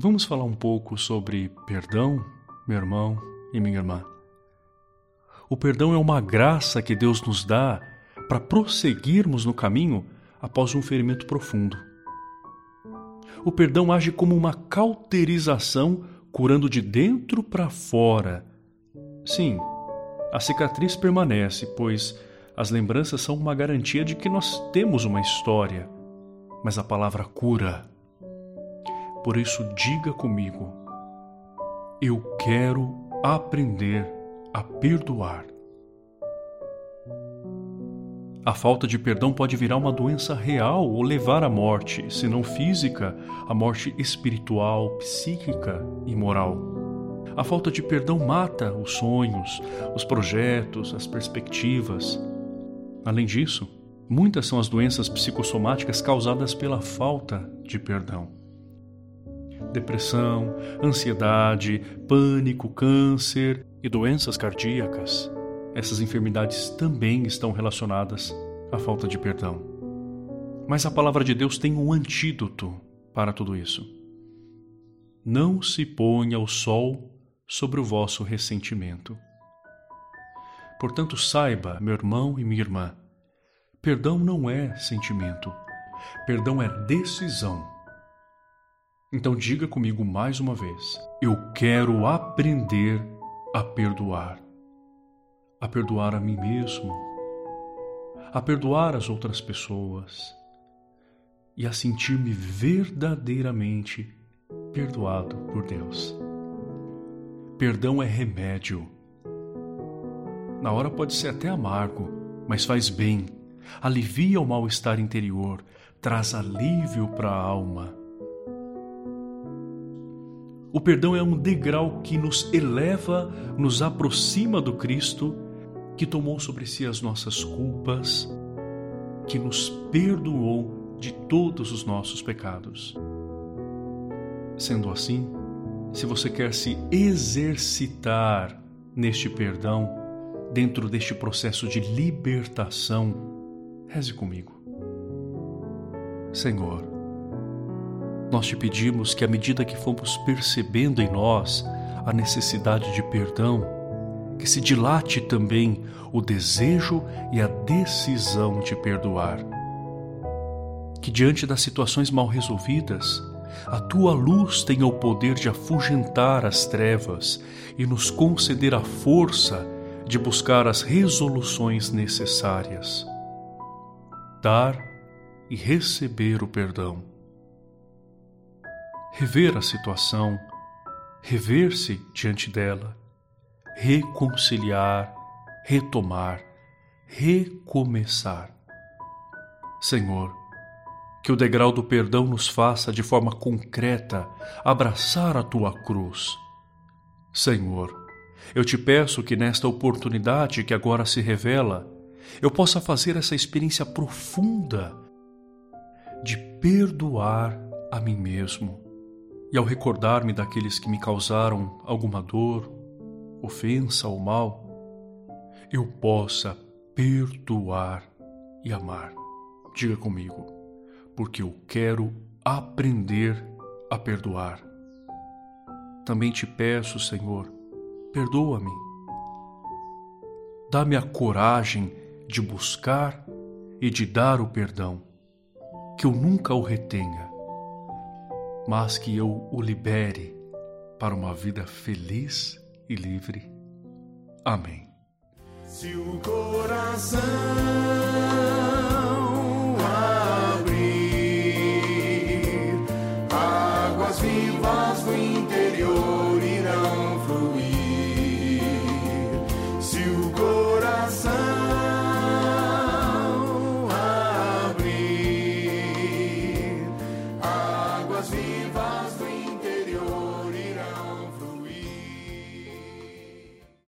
Vamos falar um pouco sobre perdão, meu irmão e minha irmã. O perdão é uma graça que Deus nos dá para prosseguirmos no caminho após um ferimento profundo. O perdão age como uma cauterização, curando de dentro para fora. Sim, a cicatriz permanece, pois as lembranças são uma garantia de que nós temos uma história, mas a palavra cura por isso, diga comigo: eu quero aprender a perdoar. A falta de perdão pode virar uma doença real ou levar à morte, se não física, a morte espiritual, psíquica e moral. A falta de perdão mata os sonhos, os projetos, as perspectivas. Além disso, muitas são as doenças psicossomáticas causadas pela falta de perdão depressão, ansiedade, pânico, câncer e doenças cardíacas. Essas enfermidades também estão relacionadas à falta de perdão. Mas a palavra de Deus tem um antídoto para tudo isso. Não se ponha o sol sobre o vosso ressentimento. Portanto, saiba, meu irmão e minha irmã, perdão não é sentimento, perdão é decisão então diga comigo mais uma vez: eu quero aprender a perdoar. A perdoar a mim mesmo, a perdoar as outras pessoas e a sentir-me verdadeiramente perdoado por Deus. Perdão é remédio. Na hora pode ser até amargo, mas faz bem, alivia o mal-estar interior, traz alívio para a alma o perdão é um degrau que nos eleva, nos aproxima do Cristo que tomou sobre si as nossas culpas, que nos perdoou de todos os nossos pecados. Sendo assim, se você quer se exercitar neste perdão, dentro deste processo de libertação, reze comigo. Senhor, nós te pedimos que, à medida que fomos percebendo em nós a necessidade de perdão, que se dilate também o desejo e a decisão de perdoar. Que diante das situações mal resolvidas, a tua luz tenha o poder de afugentar as trevas e nos conceder a força de buscar as resoluções necessárias. Dar e receber o perdão rever a situação, rever-se diante dela, reconciliar, retomar, recomeçar. Senhor, que o degrau do perdão nos faça de forma concreta abraçar a tua cruz. Senhor, eu te peço que nesta oportunidade que agora se revela, eu possa fazer essa experiência profunda de perdoar a mim mesmo e ao recordar-me daqueles que me causaram alguma dor, ofensa ou mal, eu possa perdoar e amar. Diga comigo, porque eu quero aprender a perdoar. Também te peço, Senhor, perdoa-me. Dá-me a coragem de buscar e de dar o perdão, que eu nunca o retenha mas que eu o libere para uma vida feliz e livre. Amém. Se o coração